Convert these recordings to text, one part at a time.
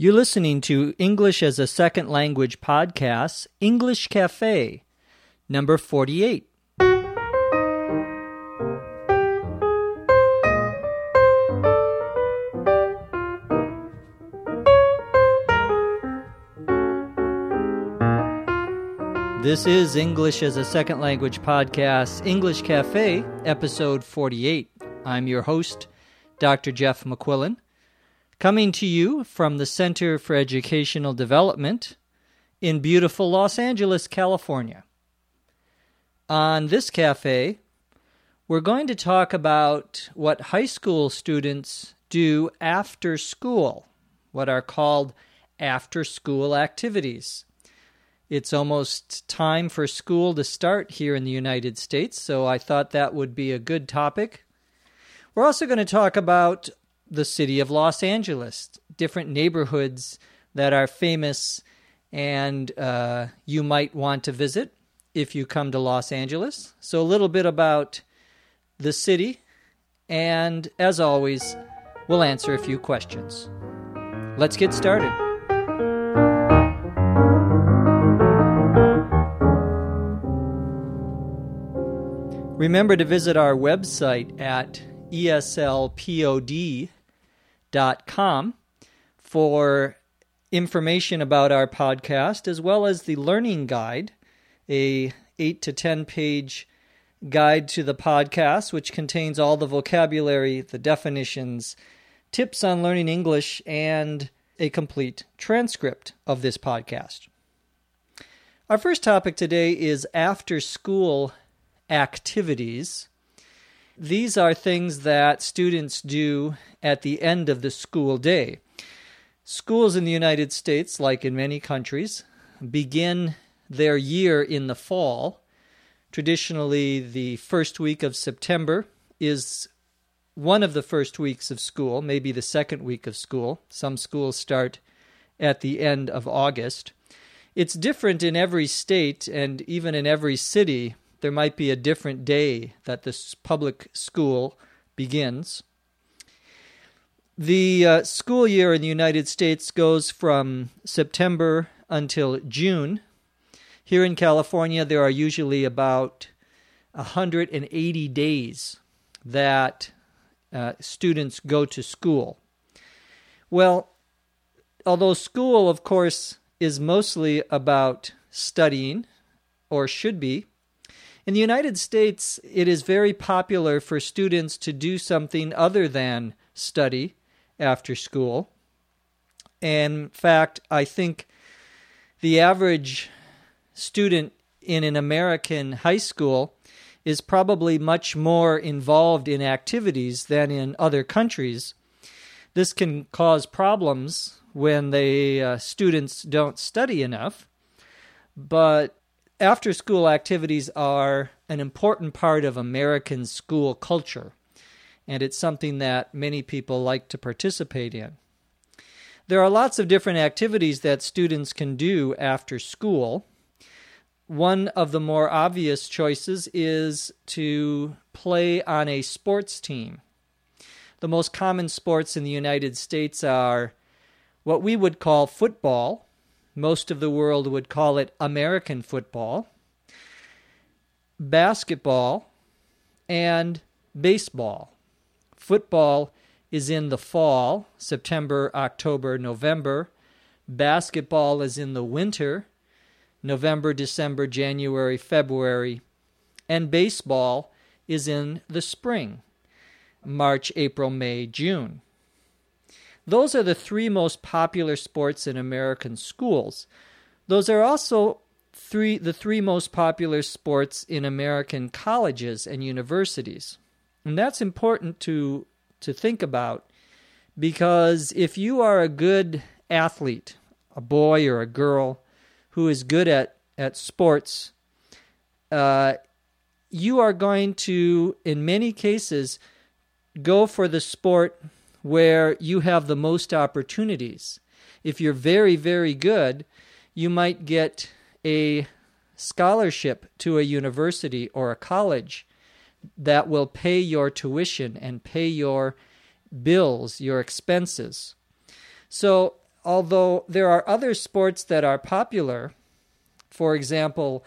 You're listening to English as a Second Language podcast, English Cafe, number 48. This is English as a Second Language podcast, English Cafe, episode 48. I'm your host, Dr. Jeff McQuillan. Coming to you from the Center for Educational Development in beautiful Los Angeles, California. On this cafe, we're going to talk about what high school students do after school, what are called after school activities. It's almost time for school to start here in the United States, so I thought that would be a good topic. We're also going to talk about the city of Los Angeles, different neighborhoods that are famous and uh, you might want to visit if you come to Los Angeles. So, a little bit about the city, and as always, we'll answer a few questions. Let's get started. Remember to visit our website at eslpod.com for information about our podcast as well as the learning guide, a 8 to 10 page guide to the podcast which contains all the vocabulary, the definitions, tips on learning English and a complete transcript of this podcast. Our first topic today is after school activities. These are things that students do at the end of the school day. Schools in the United States, like in many countries, begin their year in the fall. Traditionally, the first week of September is one of the first weeks of school, maybe the second week of school. Some schools start at the end of August. It's different in every state and even in every city there might be a different day that this public school begins. The uh, school year in the United States goes from September until June. Here in California, there are usually about 180 days that uh, students go to school. Well, although school, of course, is mostly about studying, or should be, in the United States, it is very popular for students to do something other than study after school. In fact, I think the average student in an American high school is probably much more involved in activities than in other countries. This can cause problems when the uh, students don't study enough, but after school activities are an important part of American school culture, and it's something that many people like to participate in. There are lots of different activities that students can do after school. One of the more obvious choices is to play on a sports team. The most common sports in the United States are what we would call football, most of the world would call it American football, basketball, and baseball. Football is in the fall, September, October, November. Basketball is in the winter, November, December, January, February. And baseball is in the spring, March, April, May, June. Those are the three most popular sports in American schools. Those are also three the three most popular sports in American colleges and universities. And that's important to to think about because if you are a good athlete, a boy or a girl who is good at at sports, uh, you are going to, in many cases, go for the sport where you have the most opportunities. If you're very, very good, you might get a scholarship to a university or a college that will pay your tuition and pay your bills, your expenses. So, although there are other sports that are popular, for example,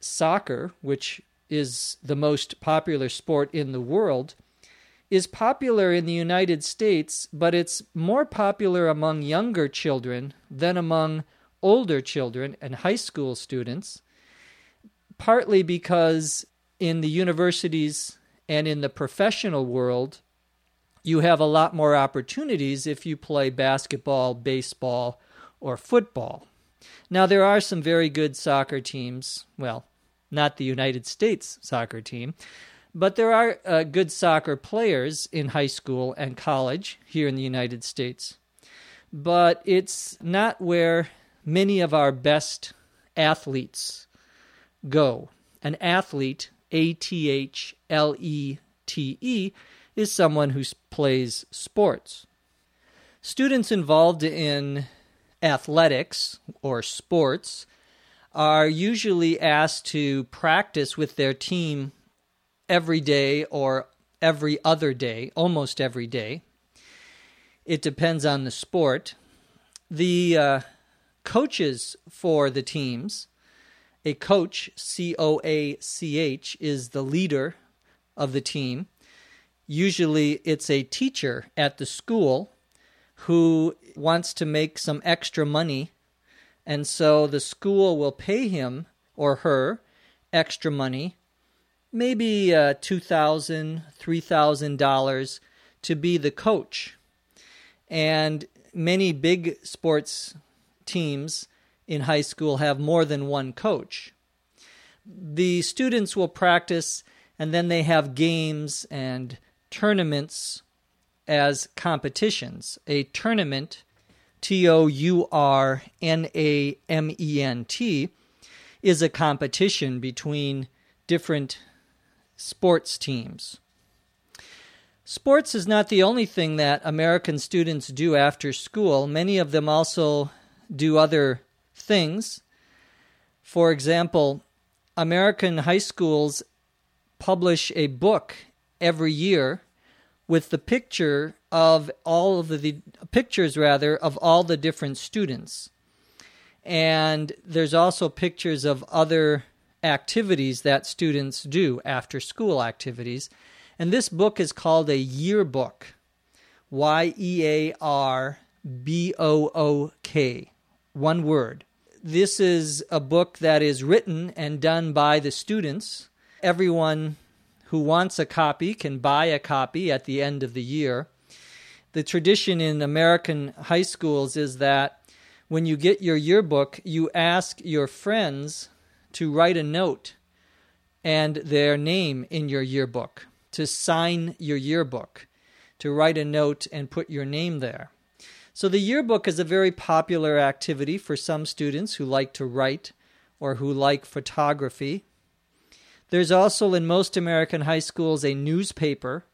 soccer, which is the most popular sport in the world, is popular in the United States, but it's more popular among younger children than among older children and high school students, partly because in the universities and in the professional world, you have a lot more opportunities if you play basketball, baseball, or football. Now, there are some very good soccer teams. Well, not the United States soccer team, but there are uh, good soccer players in high school and college here in the United States. But it's not where many of our best athletes go. An athlete, A T H L E T E, is someone who plays sports. Students involved in athletics or sports are usually asked to practice with their team every day or every other day, almost every day. It depends on the sport. The uh, coaches for the teams, a coach, C O A C H, is the leader of the team. Usually it's a teacher at the school who wants to make some extra money and so the school will pay him or her extra money, maybe uh, $2,000, $3,000 to be the coach. And many big sports teams in high school have more than one coach. The students will practice and then they have games and tournaments as competitions. A tournament T O U R N A M E N T, is a competition between different sports teams. Sports is not the only thing that American students do after school. Many of them also do other things. For example, American high schools publish a book every year with the picture of all of the, the pictures rather of all the different students and there's also pictures of other activities that students do after school activities. And this book is called a yearbook. Y e a r b o o k. One word. This is a book that is written and done by the students. Everyone who wants a copy can buy a copy at the end of the year. The tradition in American high schools is that when you get your yearbook, you ask your friends to write a note and their name in your yearbook, to sign your yearbook, to write a note and put your name there. So the yearbook is a very popular activity for some students who like to write or who like photography. There's also in most American high schools a newspaper.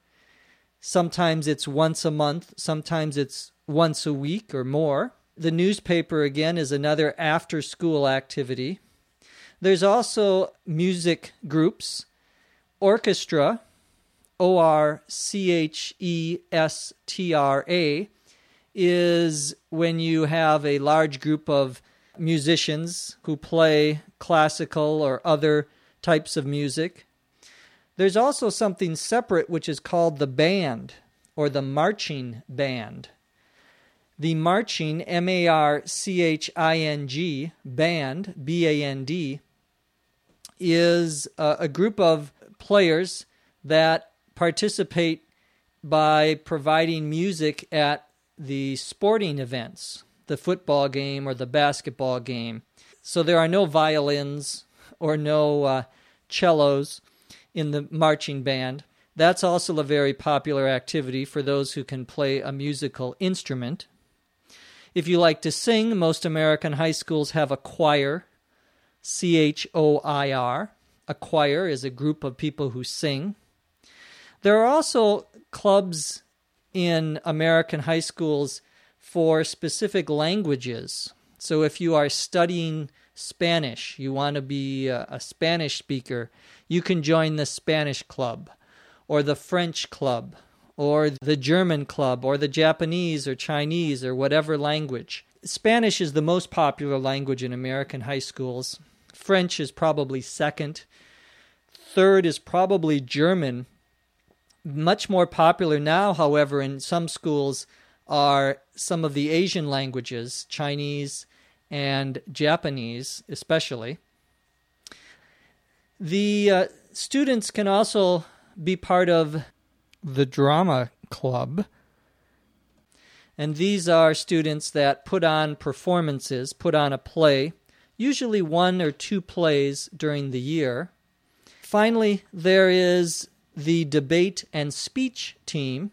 Sometimes it's once a month, sometimes it's once a week or more. The newspaper, again, is another after school activity. There's also music groups, orchestra, O R C H E S T R A, is when you have a large group of musicians who play classical or other types of music. There's also something separate which is called the band or the marching band. The marching, M A R C H I N G, band, B A N D, is a, a group of players that participate by providing music at the sporting events, the football game or the basketball game. So there are no violins or no uh, cellos in the marching band. That's also a very popular activity for those who can play a musical instrument. If you like to sing, most American high schools have a choir, C H O I R. A choir is a group of people who sing. There are also clubs in American high schools for specific languages. So if you are studying Spanish, you want to be a, a Spanish speaker, you can join the Spanish club or the French club or the German club or the Japanese or Chinese or whatever language. Spanish is the most popular language in American high schools. French is probably second. Third is probably German. Much more popular now, however, in some schools are some of the Asian languages, Chinese and Japanese, especially. The uh, students can also be part of the drama club. And these are students that put on performances, put on a play, usually one or two plays during the year. Finally, there is the debate and speech team.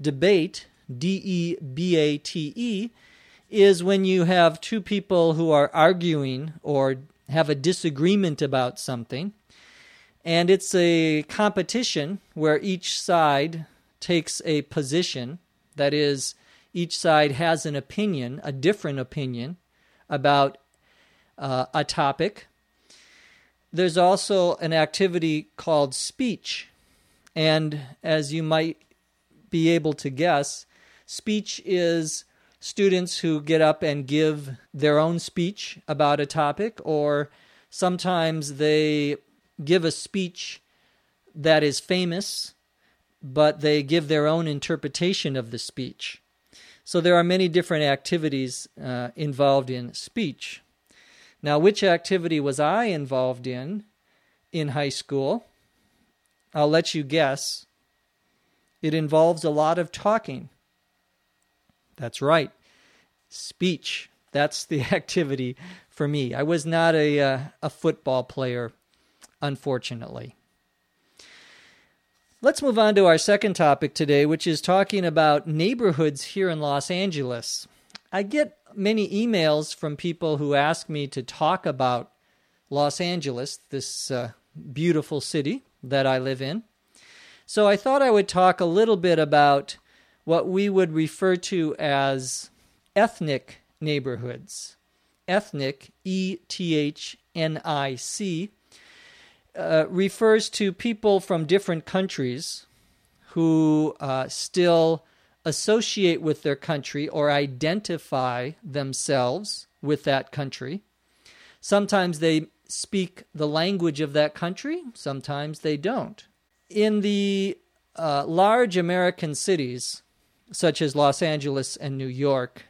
Debate, D E B A T E, is when you have two people who are arguing or have a disagreement about something. And it's a competition where each side takes a position. That is, each side has an opinion, a different opinion about uh, a topic. There's also an activity called speech. And as you might be able to guess, speech is students who get up and give their own speech about a topic, or sometimes they give a speech that is famous, but they give their own interpretation of the speech. So there are many different activities uh, involved in speech. Now, which activity was I involved in in high school? I'll let you guess. It involves a lot of talking. That's right. Speech. That's the activity for me. I was not a, uh, a football player unfortunately. Let's move on to our second topic today, which is talking about neighborhoods here in Los Angeles. I get many emails from people who ask me to talk about Los Angeles, this uh, beautiful city that I live in. So I thought I would talk a little bit about what we would refer to as ethnic neighborhoods. Ethnic, E T H N I C, uh, refers to people from different countries who uh, still associate with their country or identify themselves with that country. Sometimes they speak the language of that country, sometimes they don't. In the uh, large American cities, such as Los Angeles and New York,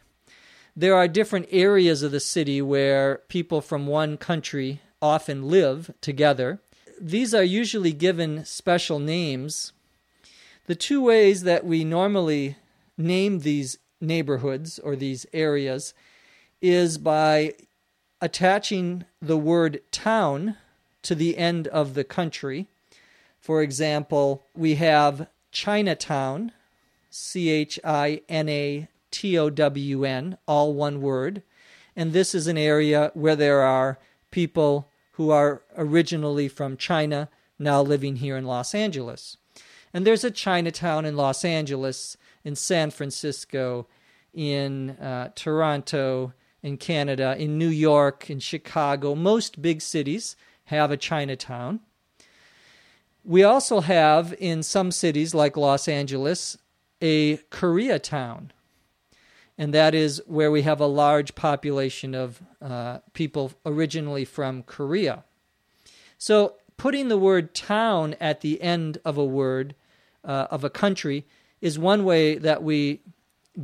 there are different areas of the city where people from one country often live together these are usually given special names. The two ways that we normally name these neighborhoods or these areas is by attaching the word town to the end of the country. For example, we have Chinatown, C H I N A T O W N, all one word. And this is an area where there are people who are originally from China, now living here in Los Angeles. And there's a Chinatown in Los Angeles, in San Francisco, in uh, Toronto, in Canada, in New York, in Chicago. Most big cities have a Chinatown. We also have in some cities like Los Angeles a Koreatown and that is where we have a large population of uh, people originally from Korea. So, putting the word town at the end of a word uh, of a country is one way that we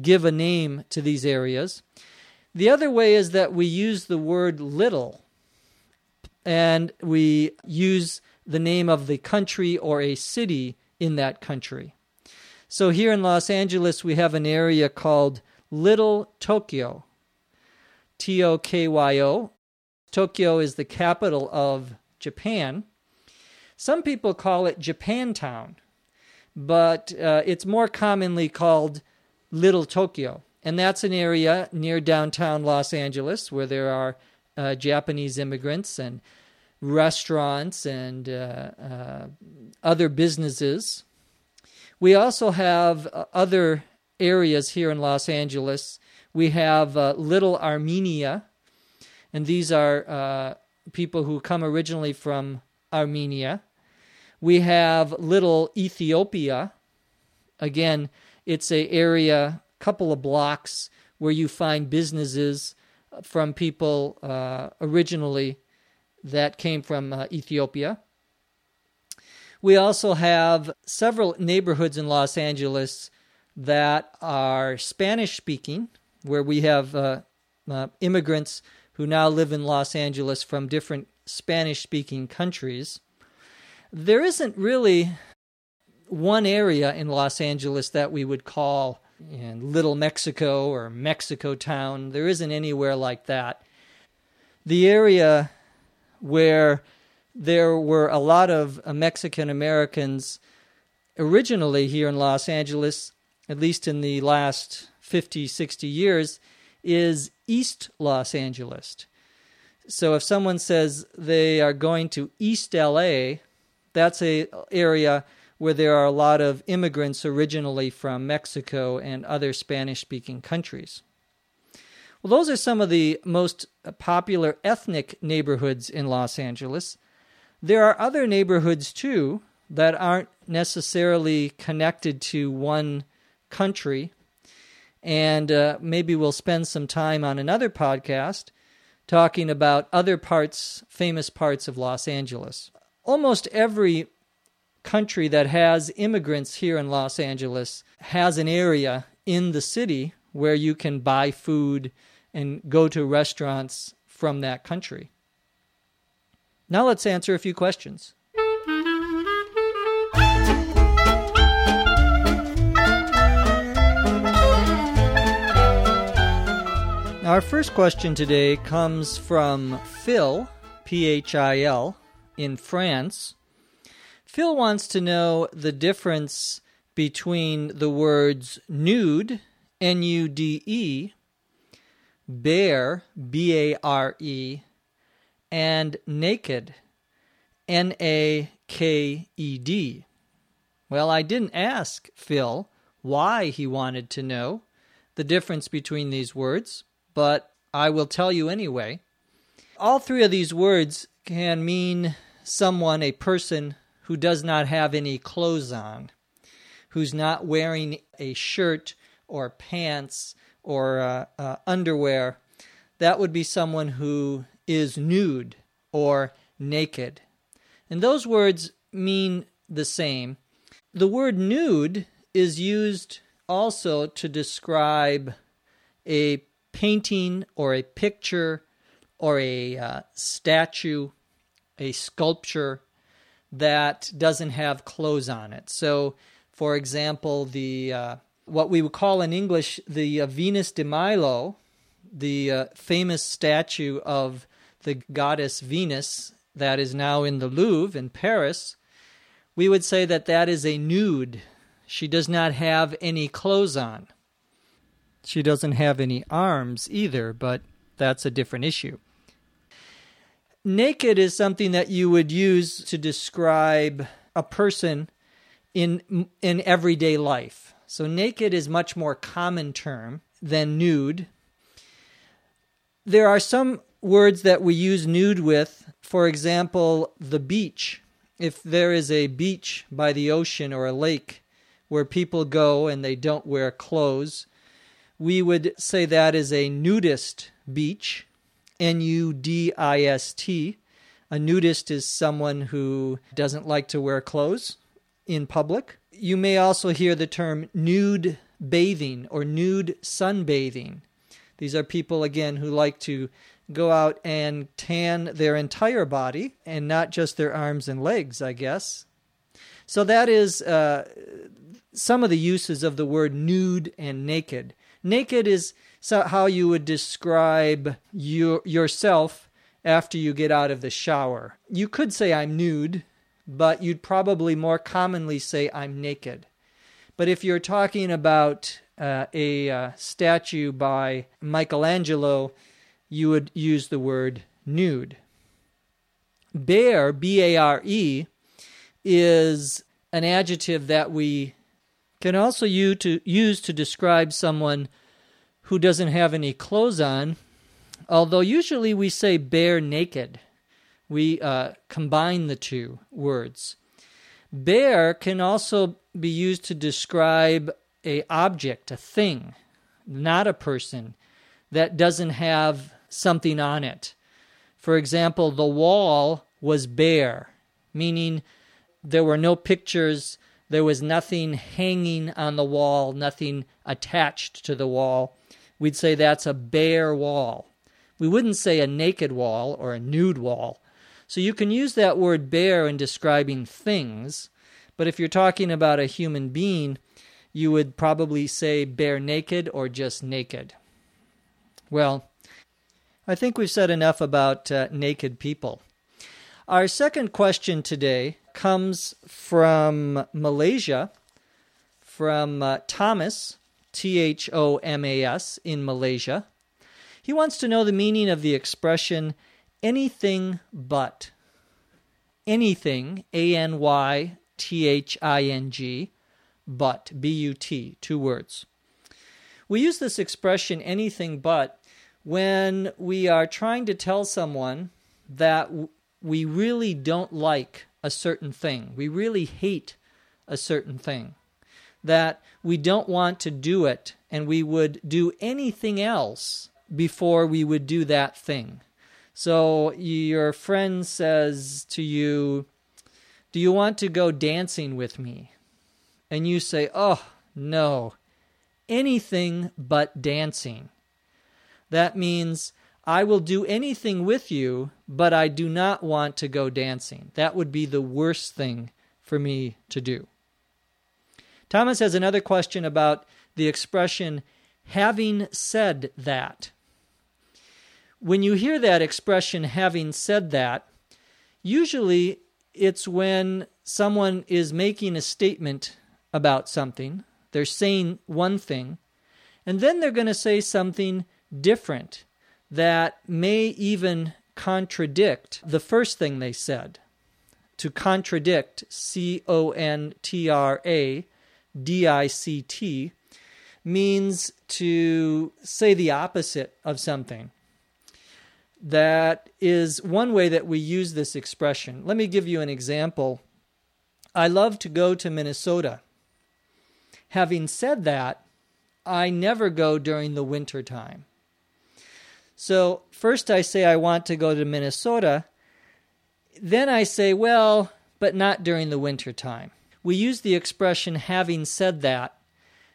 give a name to these areas. The other way is that we use the word little and we use the name of the country or a city in that country. So here in Los Angeles, we have an area called Little Tokyo. T O K Y O. Tokyo is the capital of Japan. Some people call it Japantown, but uh, it's more commonly called Little Tokyo. And that's an area near downtown Los Angeles where there are uh, Japanese immigrants and restaurants and uh, uh other businesses. We also have uh, other areas here in Los Angeles. We have uh, Little Armenia, and these are uh, people who come originally from Armenia. We have Little Ethiopia, Again, it's a area, couple of blocks where you find businesses from people uh, originally that came from uh, Ethiopia. We also have several neighborhoods in Los Angeles that are Spanish speaking, where we have uh, uh, immigrants who now live in Los Angeles from different Spanish speaking countries. There isn't really one area in Los Angeles that we would call you know, Little Mexico or Mexico Town. There isn't anywhere like that. The area where there were a lot of Mexican Americans originally here in Los Angeles, at least in the last 50, 60 years, is East Los Angeles. So if someone says they are going to East LA, that's a area where there are a lot of immigrants originally from Mexico and other Spanish speaking countries. Well, those are some of the most popular ethnic neighborhoods in Los Angeles. There are other neighborhoods too that aren't necessarily connected to one country. And uh, maybe we'll spend some time on another podcast talking about other parts, famous parts of Los Angeles. Almost every country that has immigrants here in Los Angeles has an area in the city where you can buy food and go to restaurants from that country. Now let's answer a few questions. Our first question today comes from Phil, P H I L, in France. Phil wants to know the difference between the words nude, N U D E, bare, B A R E, and naked, N A K E D. Well, I didn't ask Phil why he wanted to know the difference between these words but I will tell you anyway. All three of these words can mean someone, a person who does not have any clothes on, who's not wearing a shirt or pants or uh, uh, underwear. That would be someone who is nude or naked. And those words mean the same. The word nude is used also to describe a painting or a picture or a uh, statue, a sculpture that doesn't have clothes on it. So, for example, the uh, what we would call in English the uh, Venus de Milo, the uh, famous statue of the goddess Venus that is now in the Louvre in Paris, we would say that that is a nude. She does not have any clothes on. She doesn't have any arms either, but that's a different issue. Naked is something that you would use to describe a person in in everyday life. So naked is much more common term than nude. There are some words that we use nude with, for example, the beach. If there is a beach by the ocean or a lake where people go and they don't wear clothes, we would say that is a nudist beach, N U D I S T. A nudist is someone who doesn't like to wear clothes in public. You may also hear the term nude bathing or nude sunbathing. These are people, again, who like to go out and tan their entire body and not just their arms and legs, I guess. So that is uh, some of the uses of the word nude and naked. Naked is how you would describe your, yourself after you get out of the shower. You could say, I'm nude, but you'd probably more commonly say, I'm naked. But if you're talking about uh, a uh, statue by Michelangelo, you would use the word nude. Bare, B A R E, is an adjective that we can also use to, use to describe someone who doesn't have any clothes on, although usually we say bare naked. We uh, combine the two words. Bare can also be used to describe a object, a thing, not a person that doesn't have something on it. For example, the wall was bare, meaning there were no pictures, there was nothing hanging on the wall, nothing attached to the wall. We'd say that's a bare wall. We wouldn't say a naked wall or a nude wall. So you can use that word bare in describing things, but if you're talking about a human being, you would probably say bare naked or just naked. Well, I think we've said enough about uh, naked people. Our second question today comes from Malaysia, from uh, Thomas, T H O M A S, in Malaysia. He wants to know the meaning of the expression anything but. Anything, A N Y T H I N G, but, B U T, two words. We use this expression anything but when we are trying to tell someone that we really don't like a certain thing, we really hate a certain thing, that we don't want to do it and we would do anything else before we would do that thing. So your friend says to you, Do you want to go dancing with me? And you say, Oh, no, anything but dancing. That means I will do anything with you, but I do not want to go dancing. That would be the worst thing for me to do. Thomas has another question about the expression having said that. When you hear that expression, having said that, usually it's when someone is making a statement about something, they're saying one thing, and then they're going to say something different that may even contradict the first thing they said. To contradict, C O N T R A D I C T, means to say the opposite of something. That is one way that we use this expression. Let me give you an example. I love to go to Minnesota. Having said that, I never go during the winter time. So, first I say I want to go to Minnesota. Then I say, well, but not during the winter time. We use the expression having said that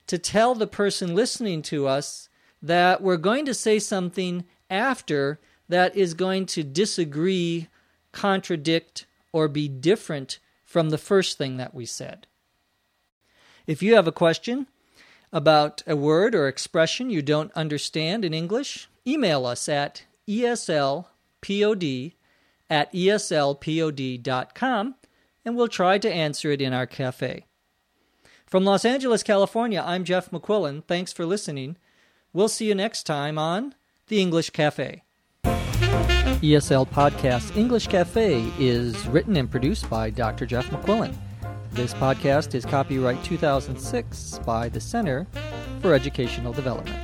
to tell the person listening to us that we're going to say something after that is going to disagree, contradict, or be different from the first thing that we said. If you have a question about a word or expression you don't understand in English, email us at eslpod at eslpod.com and we'll try to answer it in our cafe. From Los Angeles, California, I'm Jeff McQuillan. Thanks for listening. We'll see you next time on The English Cafe. ESL Podcast English Cafe is written and produced by Dr. Jeff McQuillan. This podcast is copyright 2006 by the Center for Educational Development.